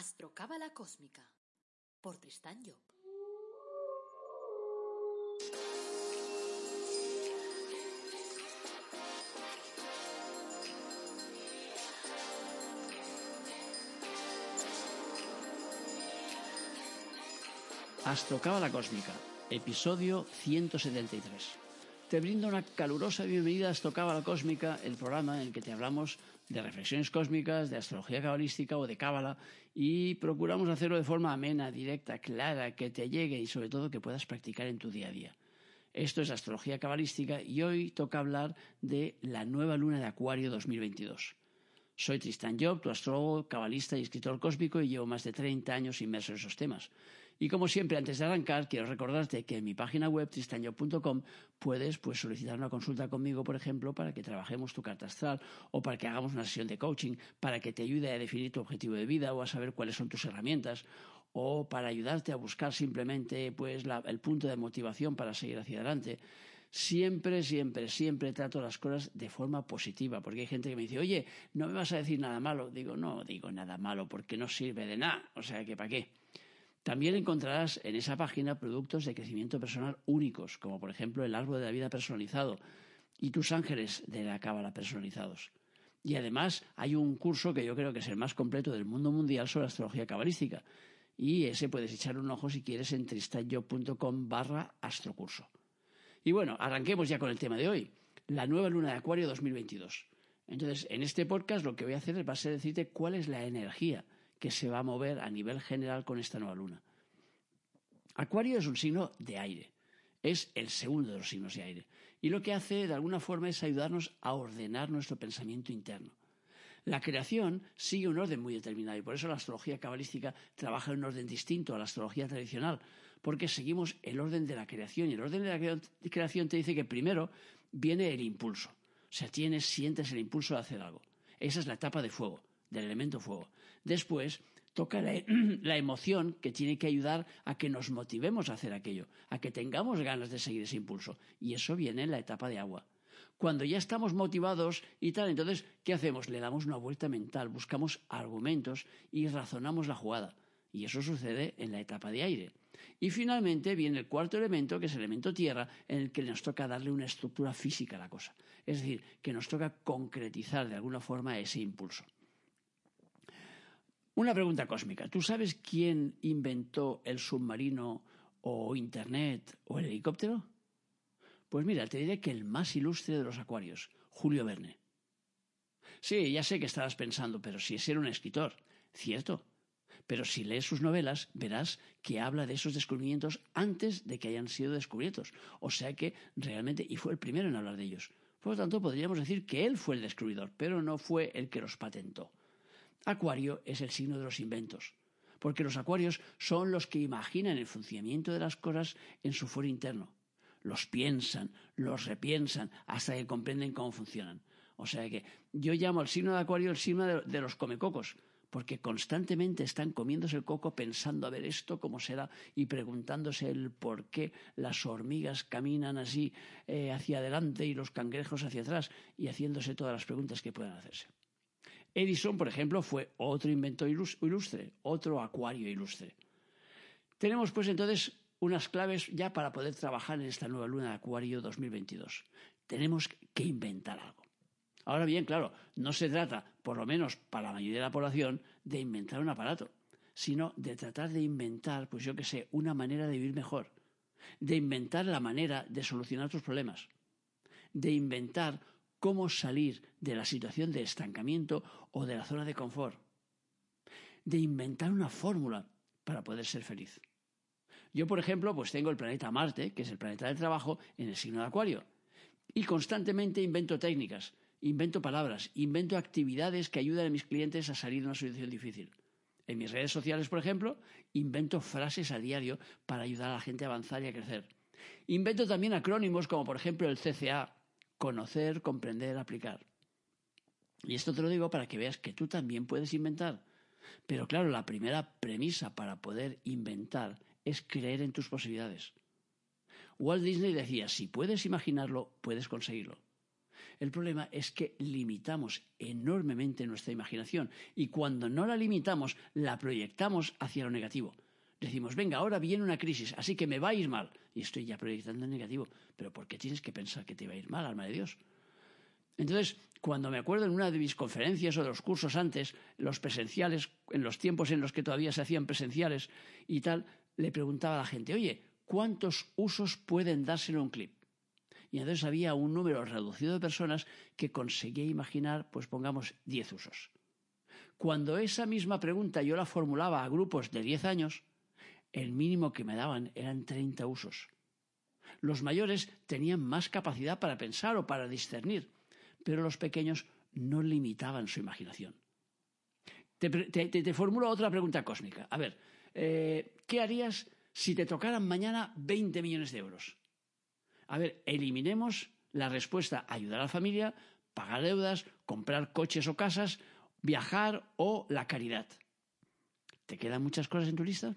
Astrocábala Cósmica por Tristán Job. Astrocábala Cósmica, episodio 173. Te brindo una calurosa bienvenida a Astrocábala Cósmica, el programa en el que te hablamos de reflexiones cósmicas, de astrología cabalística o de cábala y procuramos hacerlo de forma amena, directa, clara, que te llegue y sobre todo que puedas practicar en tu día a día. Esto es astrología cabalística y hoy toca hablar de la nueva luna de Acuario 2022. Soy Tristan Job, tu astrólogo, cabalista y escritor cósmico y llevo más de 30 años inmerso en esos temas. Y como siempre, antes de arrancar, quiero recordarte que en mi página web tristanjob.com puedes pues, solicitar una consulta conmigo, por ejemplo, para que trabajemos tu carta astral o para que hagamos una sesión de coaching, para que te ayude a definir tu objetivo de vida o a saber cuáles son tus herramientas o para ayudarte a buscar simplemente pues, el punto de motivación para seguir hacia adelante siempre, siempre, siempre trato las cosas de forma positiva, porque hay gente que me dice, oye, no me vas a decir nada malo. Digo, no digo nada malo porque no sirve de nada, o sea que ¿para qué? También encontrarás en esa página productos de crecimiento personal únicos, como por ejemplo el árbol de la vida personalizado y tus ángeles de la cábala personalizados. Y además hay un curso que yo creo que es el más completo del mundo mundial sobre astrología cabalística. Y ese puedes echar un ojo si quieres en tristanyo.com barra astrocurso. Y bueno, arranquemos ya con el tema de hoy, la nueva luna de Acuario 2022. Entonces, en este podcast lo que voy a hacer va a decirte cuál es la energía que se va a mover a nivel general con esta nueva luna. Acuario es un signo de aire, es el segundo de los signos de aire, y lo que hace de alguna forma es ayudarnos a ordenar nuestro pensamiento interno. La creación sigue un orden muy determinado y por eso la astrología cabalística trabaja en un orden distinto a la astrología tradicional, porque seguimos el orden de la creación y el orden de la creación te dice que primero viene el impulso, o sea, tienes, sientes el impulso de hacer algo. Esa es la etapa de fuego, del elemento fuego. Después toca la, emoción que tiene que ayudar a que nos motivemos a hacer aquello, a que tengamos ganas de seguir ese impulso. Y eso viene en la etapa de agua. Cuando ya estamos motivados y tal, entonces, ¿qué hacemos? Le damos una vuelta mental, buscamos argumentos y razonamos la jugada. Y eso sucede en la etapa de aire. Y finalmente viene el cuarto elemento, que es el elemento tierra, en el que nos toca darle una estructura física a la cosa. Es decir, que nos toca concretizar de alguna forma ese impulso. Una pregunta cósmica. ¿Tú sabes quién inventó el submarino o Internet o el helicóptero? Pues mira, te diré que el más ilustre de los acuarios, Julio Verne. Sí, ya sé que estarás pensando, pero si es era un escritor, cierto. Pero si lees sus novelas, verás que habla de esos descubrimientos antes de que hayan sido descubiertos. O sea que realmente, y fue el primero en hablar de ellos. Por lo tanto, podríamos decir que él fue el descubridor, pero no fue el que los patentó. Acuario es el signo de los inventos, porque los acuarios son los que imaginan el funcionamiento de las cosas en su foro interno los piensan, los repiensan, hasta que comprenden cómo funcionan. O sea que yo llamo al signo de Acuario el signo de, los comecocos, porque constantemente están comiéndose el coco pensando a ver esto cómo será y preguntándose el por qué las hormigas caminan así eh, hacia adelante y los cangrejos hacia atrás y haciéndose todas las preguntas que puedan hacerse. Edison, por ejemplo, fue otro inventor ilustre, otro acuario ilustre. Tenemos pues entonces unas claves ya para poder trabajar en esta nueva luna de Acuario 2022. Tenemos que inventar algo. Ahora bien, claro, no se trata, por lo menos para la mayoría de la población, de inventar un aparato, sino de tratar de inventar, pues yo que sé, una manera de vivir mejor, de inventar la manera de solucionar tus problemas, de inventar cómo salir de la situación de estancamiento o de la zona de confort, de inventar una fórmula para poder ser feliz. Yo, por ejemplo, pues tengo el planeta Marte, que es el planeta del trabajo, en el signo de Acuario. Y constantemente invento técnicas, invento palabras, invento actividades que ayudan a mis clientes a salir de una situación difícil. En mis redes sociales, por ejemplo, invento frases a diario para ayudar a la gente a avanzar y a crecer. Invento también acrónimos como por ejemplo el CCA, conocer, comprender, aplicar. Y esto te lo digo para que veas que tú también puedes inventar. Pero claro, la primera premisa para poder inventar es creer en tus posibilidades. Walt Disney decía, si puedes imaginarlo, puedes conseguirlo. El problema es que limitamos enormemente nuestra imaginación y cuando no la limitamos, la proyectamos hacia lo negativo. Decimos, venga, ahora viene una crisis, así que me va a ir mal. Y estoy ya proyectando en negativo. Pero ¿por qué tienes que pensar que te va a ir mal, alma de Dios? Entonces, cuando me acuerdo en una de mis conferencias o de los cursos antes, los presenciales, en los tiempos en los que todavía se hacían presenciales y tal, le preguntaba a la gente, oye, ¿cuántos usos pueden dárselo un clip? Y entonces había un número reducido de personas que conseguía imaginar, pues pongamos, 10 usos. Cuando esa misma pregunta yo la formulaba a grupos de 10 años, el mínimo que me daban eran 30 usos. Los mayores tenían más capacidad para pensar o para discernir, pero los pequeños no limitaban su imaginación. Te, formulo otra pregunta cósmica. A ver, eh, ¿qué harías si te tocaran mañana 20 millones de euros? A ver, eliminemos la respuesta ayudar a la familia, pagar deudas, comprar coches o casas, viajar o la caridad. ¿Te quedan muchas cosas en tu lista?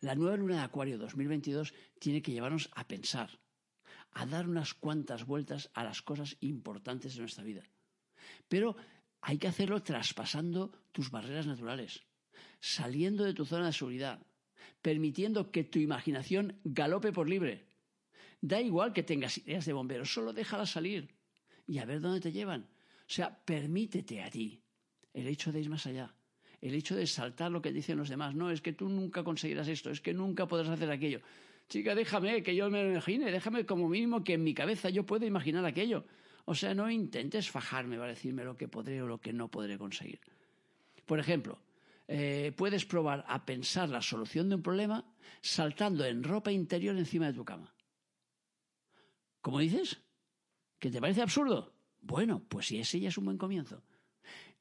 La nueva luna de Acuario 2022 tiene que llevarnos a pensar, a dar unas cuantas vueltas a las cosas importantes de nuestra vida. Pero hay que hacerlo traspasando tus barreras naturales, saliendo de tu zona de seguridad, permitiendo que tu imaginación galope por libre. Da igual que tengas ideas de bomberos, solo déjalas salir y a ver dónde te llevan. O sea, permítete a ti el hecho de ir más allá, el hecho de saltar lo que dicen los demás. No, es que tú nunca conseguirás esto, es que nunca podrás hacer aquello. Chica, déjame que yo me lo imagine, déjame como mínimo que en mi cabeza yo pueda imaginar aquello. O sea, no intentes fajarme para decirme lo que podré o lo que no podré conseguir. Por ejemplo, eh, puedes probar a pensar la solución de un problema saltando en ropa interior encima de tu cama. ¿Cómo dices? ¿Que te parece absurdo? Bueno, pues si ese ya es un buen comienzo.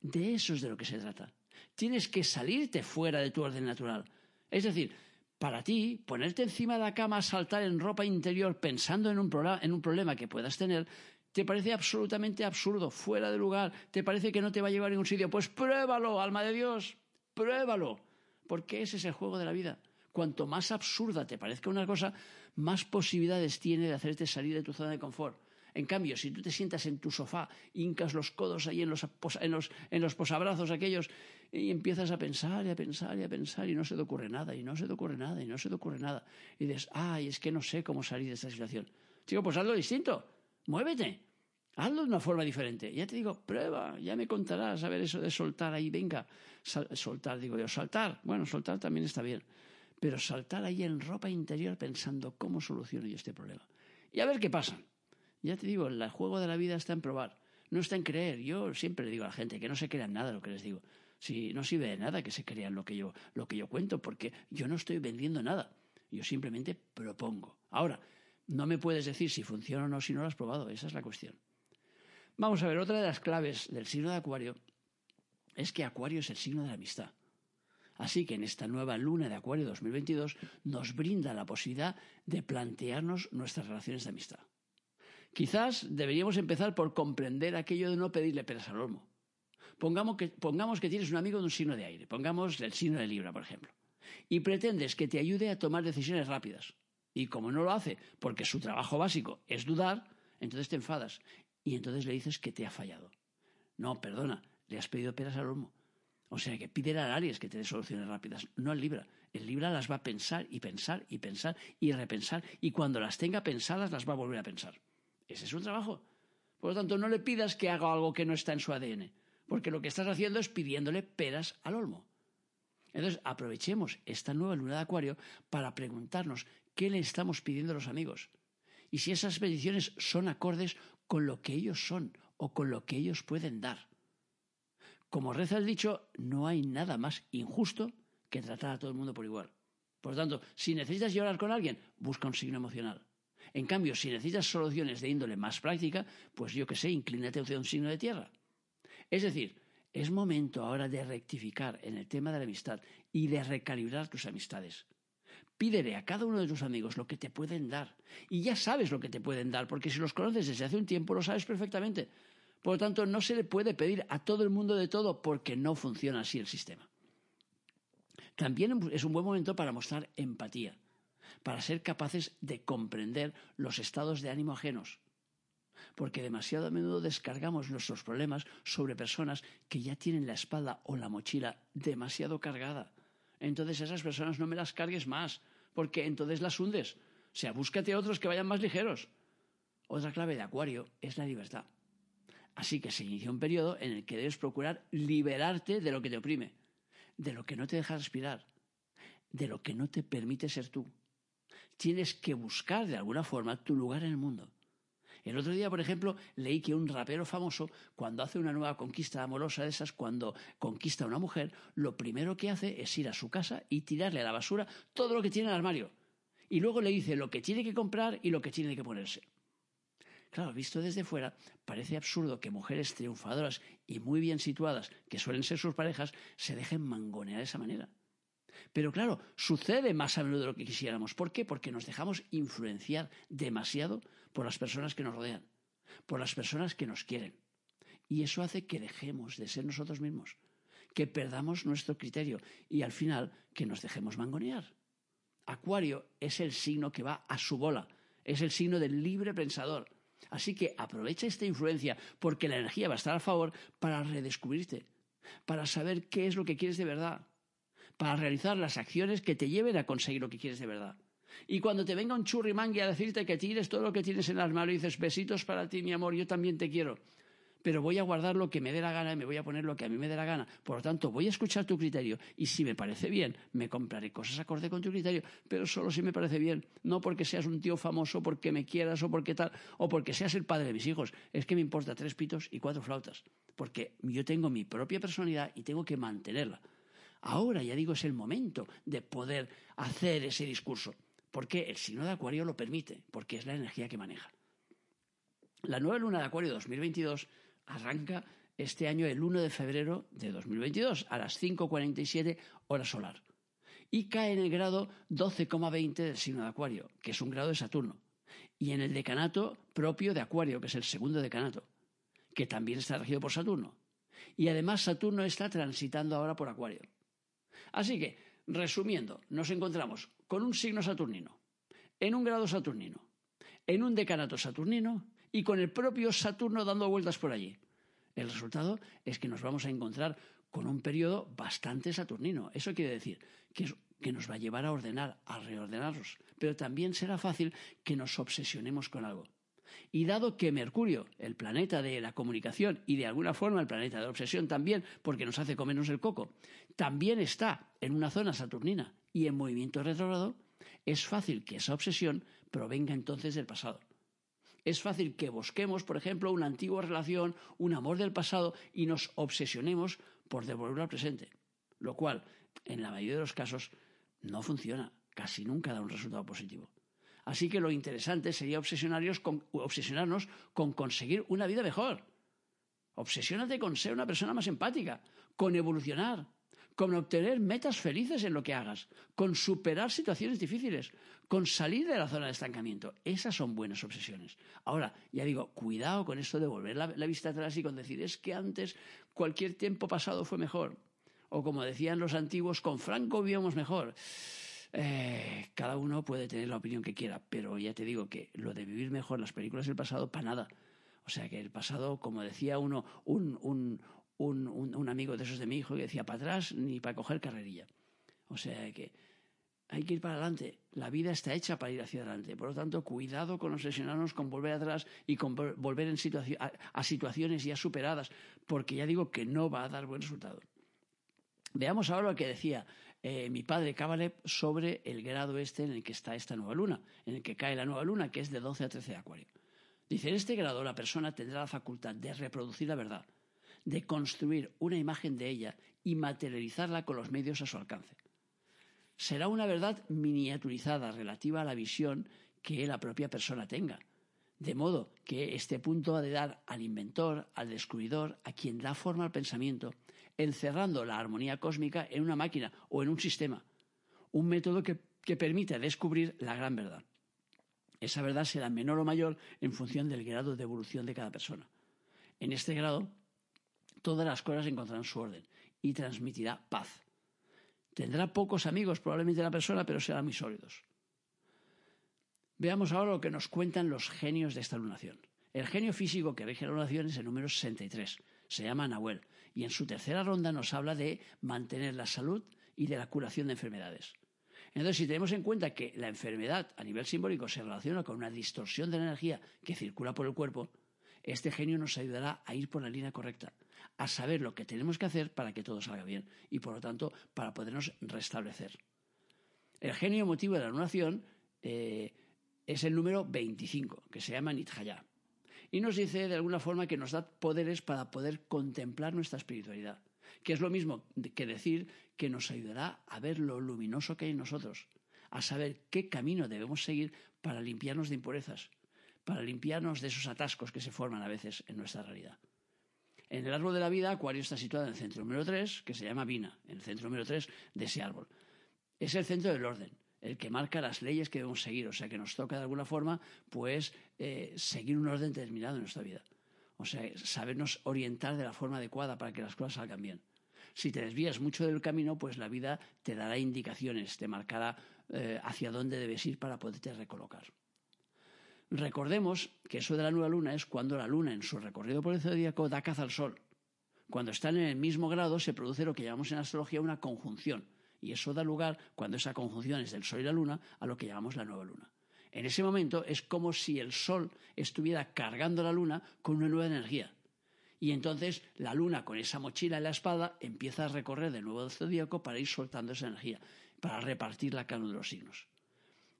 De eso es de lo que se trata. Tienes que salirte fuera de tu orden natural. Es decir, para ti, ponerte encima de la cama, saltar en ropa interior pensando en un, problema que puedas tener, te parece absolutamente absurdo, fuera de lugar, te parece que no te va a llevar a ningún sitio. Pues pruébalo, alma de Dios, pruébalo, porque ese es el juego de la vida. Cuanto más absurda te parezca una cosa, más posibilidades tiene de hacerte salir de tu zona de confort. En cambio, si tú te sientas en tu sofá, hincas los codos ahí en los, en los, en los posabrazos aquellos y empiezas a pensar y a pensar y a pensar y no se te ocurre nada y no se te ocurre nada y no se te ocurre nada. Y dices, ay, es que no sé cómo salir de esta situación. Chico, pues hazlo distinto, muévete, hazlo de una forma diferente. Ya te digo, prueba, ya me contarás a ver eso de soltar ahí, venga, soltar, digo yo, saltar. Bueno, soltar también está bien, pero saltar ahí en ropa interior pensando cómo soluciono yo este problema. Y a ver qué pasa. Ya te digo, el juego de la vida está en probar, no está en creer. Yo siempre le digo a la gente que no se crean nada lo que les digo. Si no sirve de nada que se crean lo que yo, lo que yo cuento, porque yo no estoy vendiendo nada. Yo simplemente propongo. Ahora, no me puedes decir si funciona o no si no lo has probado. Esa es la cuestión. Vamos a ver, otra de las claves del signo de Acuario es que Acuario es el signo de la amistad. Así que en esta nueva luna de Acuario 2022 nos brinda la posibilidad de plantearnos nuestras relaciones de amistad. Quizás deberíamos empezar por comprender aquello de no pedirle peras al olmo. Pongamos que, pongamos que tienes un amigo de un signo de aire, pongamos el signo de Libra, por ejemplo, y pretendes que te ayude a tomar decisiones rápidas. Y como no lo hace, porque su trabajo básico es dudar, entonces te enfadas y entonces le dices que te ha fallado. No, perdona, le has pedido peras al olmo. O sea que pide al Aries que te dé soluciones rápidas, no al Libra. El Libra las va a pensar y pensar y pensar y repensar y cuando las tenga pensadas las va a volver a pensar. Ese es su trabajo. Por lo tanto, no le pidas que haga algo que no está en su ADN, porque lo que estás haciendo es pidiéndole peras al olmo. Entonces, aprovechemos esta nueva luna de Acuario para preguntarnos qué le estamos pidiendo a los amigos y si esas peticiones son acordes con lo que ellos son o con lo que ellos pueden dar. Como reza el dicho, no hay nada más injusto que tratar a todo el mundo por igual. Por lo tanto, si necesitas llorar con alguien, busca un signo emocional. En cambio, si necesitas soluciones de índole más práctica, pues yo que sé, inclínate hacia un signo de tierra. Es decir, es momento ahora de rectificar en el tema de la amistad y de recalibrar tus amistades. Pídele a cada uno de tus amigos lo que te pueden dar. Y ya sabes lo que te pueden dar, porque si los conoces desde hace un tiempo lo sabes perfectamente. Por lo tanto, no se le puede pedir a todo el mundo de todo porque no funciona así el sistema. También es un buen momento para mostrar empatía para ser capaces de comprender los estados de ánimo ajenos. porque demasiado a menudo descargamos nuestros problemas sobre personas que ya tienen la espalda o la mochila demasiado cargada. Entonces esas personas no me las cargues más, porque entonces las hundes. O sea, búscate otros que vayan más ligeros. Otra clave de Acuario es la libertad. Así que se inicia un periodo en el que debes procurar liberarte de lo que te oprime, de lo que no te deja respirar, de lo que no te permite ser tú. Tienes que buscar de alguna forma tu lugar en el mundo. El otro día, por ejemplo, leí que un rapero famoso, cuando hace una nueva conquista amorosa de esas, cuando conquista a una mujer, lo primero que hace es ir a su casa y tirarle a la basura todo lo que tiene en el armario. Y luego le dice lo que tiene que comprar y lo que tiene que ponerse. Claro, visto desde fuera, parece absurdo que mujeres triunfadoras y muy bien situadas, que suelen ser sus parejas, se dejen mangonear de esa manera. Pero claro, sucede más a menudo de lo que quisiéramos. ¿Por qué? Porque nos dejamos influenciar demasiado por las personas que nos rodean, por las personas que nos quieren. Y eso hace que dejemos de ser nosotros mismos, que perdamos nuestro criterio y al final que nos dejemos mangonear. Acuario es el signo que va a su bola, es el signo del libre pensador. Así que aprovecha esta influencia porque la energía va a estar a favor para redescubrirte, para saber qué es lo que quieres de verdad, para realizar las acciones que te lleven a conseguir lo que quieres de verdad. Y cuando te venga un churrimangui a decirte que tires todo lo que tienes en las manos y dices besitos para ti, mi amor, yo también te quiero, pero voy a guardar lo que me dé la gana y me voy a poner lo que a mí me dé la gana. Por lo tanto, voy a escuchar tu criterio y si me parece bien, me compraré cosas acorde con tu criterio, pero solo si me parece bien, no porque seas un tío famoso, porque me quieras o porque tal, o porque seas el padre de mis hijos. Es que me importa tres pitos y cuatro flautas, porque yo tengo mi propia personalidad y tengo que mantenerla. Ahora, ya digo, es el momento de poder hacer ese discurso, porque el signo de Acuario lo permite, porque es la energía que maneja. La nueva luna de Acuario 2022 arranca este año el 1 de febrero de 2022 a las 5.47 hora solar y cae en el grado 12,20 del signo de Acuario, que es un grado de Saturno, y en el decanato propio de Acuario, que es el segundo decanato, que también está regido por Saturno. Y además Saturno está transitando ahora por Acuario. Así que, resumiendo, nos encontramos con un signo saturnino, en un grado saturnino, en un decanato saturnino y con el propio Saturno dando vueltas por allí. El resultado es que nos vamos a encontrar con un periodo bastante saturnino. Eso quiere decir que, nos va a llevar a ordenar, a reordenarnos, pero también será fácil que nos obsesionemos con algo. Y dado que Mercurio, el planeta de la comunicación y de alguna forma el planeta de la obsesión también, porque nos hace comernos el coco, también está en una zona saturnina y en movimiento retrógrado, es fácil que esa obsesión provenga entonces del pasado. Es fácil que busquemos, por ejemplo, una antigua relación, un amor del pasado y nos obsesionemos por devolverlo al presente, lo cual, en la mayoría de los casos, no funciona, casi nunca da un resultado positivo. Así que lo interesante sería obsesionarnos con conseguir una vida mejor. Obsesiónate con ser una persona más empática, con evolucionar, con obtener metas felices en lo que hagas, con superar situaciones difíciles, con salir de la zona de estancamiento. Esas son buenas obsesiones. Ahora, ya digo, cuidado con esto de volver la, vista atrás y con decir, es que antes cualquier tiempo pasado fue mejor. O como decían los antiguos, con Franco vivíamos mejor. Eh, cada uno puede tener la opinión que quiera, pero ya te digo que lo de vivir mejor las películas del pasado, para nada. O sea que el pasado, como decía uno, un, un, un, un amigo de esos de mi hijo que decía, para atrás ni para coger carrerilla. O sea que hay que ir para adelante. La vida está hecha para ir hacia adelante. Por lo tanto, cuidado con obsesionarnos con volver atrás y con volver en a, a, situaciones ya superadas, porque ya digo que no va a dar buen resultado. Veamos ahora lo que decía eh, mi padre Kabalev sobre el grado este en el que está esta nueva luna, en el que cae la nueva luna, que es de 12 a 13 de Acuario. Dice, en este grado la persona tendrá la facultad de reproducir la verdad, de construir una imagen de ella y materializarla con los medios a su alcance. Será una verdad miniaturizada relativa a la visión que la propia persona tenga, de modo que este punto ha de dar al inventor, al descubridor, a quien da forma al pensamiento, encerrando la armonía cósmica en una máquina o en un sistema, un método que, permite descubrir la gran verdad. Esa verdad será menor o mayor en función del grado de evolución de cada persona. En este grado, todas las cosas encontrarán su orden y transmitirá paz. Tendrá pocos amigos probablemente la persona, pero serán muy sólidos. Veamos ahora lo que nos cuentan los genios de esta lunación. El genio físico que rige la lunación es el número 63. Se llama Nahuel. Y en su tercera ronda nos habla de mantener la salud y de la curación de enfermedades. Entonces, si tenemos en cuenta que la enfermedad a nivel simbólico se relaciona con una distorsión de la energía que circula por el cuerpo, este genio nos ayudará a ir por la línea correcta, a saber lo que tenemos que hacer para que todo salga bien y, por lo tanto, para podernos restablecer. El genio motivo de la anunación eh, es el número 25, que se llama Nidhaya. Y nos dice de alguna forma que nos da poderes para poder contemplar nuestra espiritualidad, que es lo mismo que decir que nos ayudará a ver lo luminoso que hay en nosotros, a saber qué camino debemos seguir para limpiarnos de impurezas, para limpiarnos de esos atascos que se forman a veces en nuestra realidad. En el árbol de la vida, Acuario está situado en el centro número 3, que se llama Vina, en el centro número 3 de ese árbol. Es el centro del orden, el que marca las leyes que debemos seguir, o sea que nos toca de alguna forma, pues, eh, seguir un orden determinado en nuestra vida. O sea, sabernos orientar de la forma adecuada para que las cosas salgan bien. Si te desvías mucho del camino, pues la vida te dará indicaciones, te marcará eh, hacia dónde debes ir para poderte recolocar. Recordemos que eso de la nueva luna es cuando la luna en su recorrido por el zodíaco da caza al sol. Cuando están en el mismo grado se produce lo que llamamos en astrología una conjunción. Y eso da lugar, cuando esa conjunción es del sol y la luna, a lo que llamamos la nueva luna. En ese momento es como si el sol estuviera cargando la luna con una nueva energía. Y entonces la luna, con esa mochila en la espada, empieza a recorrer de nuevo el zodíaco para ir soltando esa energía, para repartirla cada uno de los signos.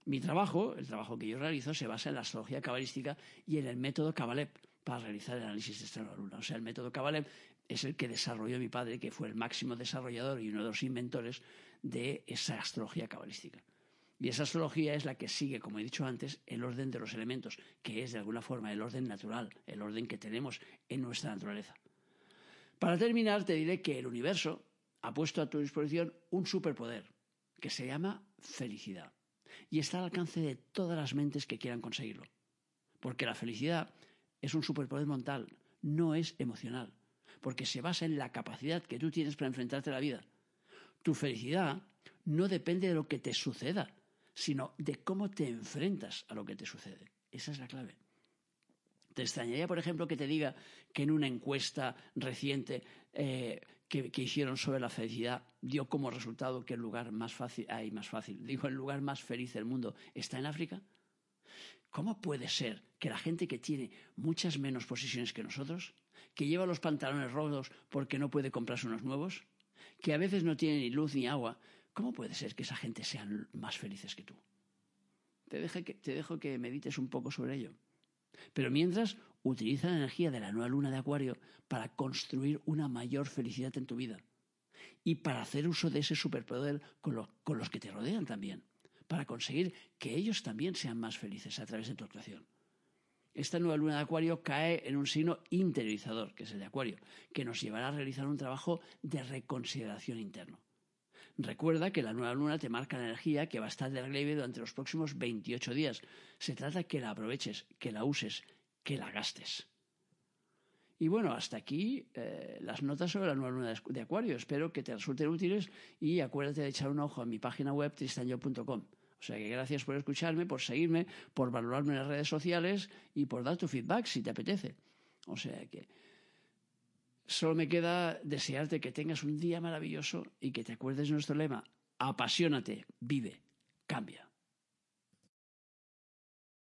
Mi trabajo, el trabajo que yo realizo, se basa en la astrología cabalística y en el método Kabalev para realizar el análisis de esta luna. O sea, el método Kabalev es el que desarrolló mi padre, que fue el máximo desarrollador y uno de los inventores de esa astrología cabalística. Y esa astrología es la que sigue, como he dicho antes, el orden de los elementos, que es de alguna forma el orden natural, el orden que tenemos en nuestra naturaleza. Para terminar, te diré que el universo ha puesto a tu disposición un superpoder que se llama felicidad y está al alcance de todas las mentes que quieran conseguirlo. Porque la felicidad es un superpoder mental, no es emocional, porque se basa en la capacidad que tú tienes para enfrentarte a la vida. Tu felicidad no depende de lo que te suceda, sino de cómo te enfrentas a lo que te sucede. Esa es la clave. ¿Te extrañaría, por ejemplo, que te diga que en una encuesta reciente eh, que, hicieron sobre la felicidad dio como resultado que el lugar más fácil, ay, más fácil, digo, el lugar más feliz del mundo está en África? ¿Cómo puede ser que la gente que tiene muchas menos posiciones que nosotros, que lleva los pantalones rotos porque no puede comprarse unos nuevos, que a veces no tiene ni luz ni agua, ¿cómo puede ser que esa gente sean más felices que tú? Te, que, te dejo que medites un poco sobre ello. Pero mientras, utiliza la energía de la nueva luna de Acuario para construir una mayor felicidad en tu vida y para hacer uso de ese superpoder con, con los que te rodean también, para conseguir que ellos también sean más felices a través de tu actuación. Esta nueva luna de Acuario cae en un signo interiorizador, que es el de Acuario, que nos llevará a realizar un trabajo de reconsideración interno. Recuerda que la nueva luna te marca la energía que va a estar de relieve durante los próximos 28 días. Se trata que la aproveches, que la uses, que la gastes. Y bueno, hasta aquí eh, las notas sobre la nueva luna de Acuario. Espero que te resulten útiles y acuérdate de echar un ojo a mi página web tristanyo.com. O sea que gracias por escucharme, por seguirme, por valorarme en las redes sociales y por dar tu feedback si te apetece. O sea que Solo me queda desearte que tengas un día maravilloso y que te acuerdes de nuestro lema, apasionate, vive, cambia.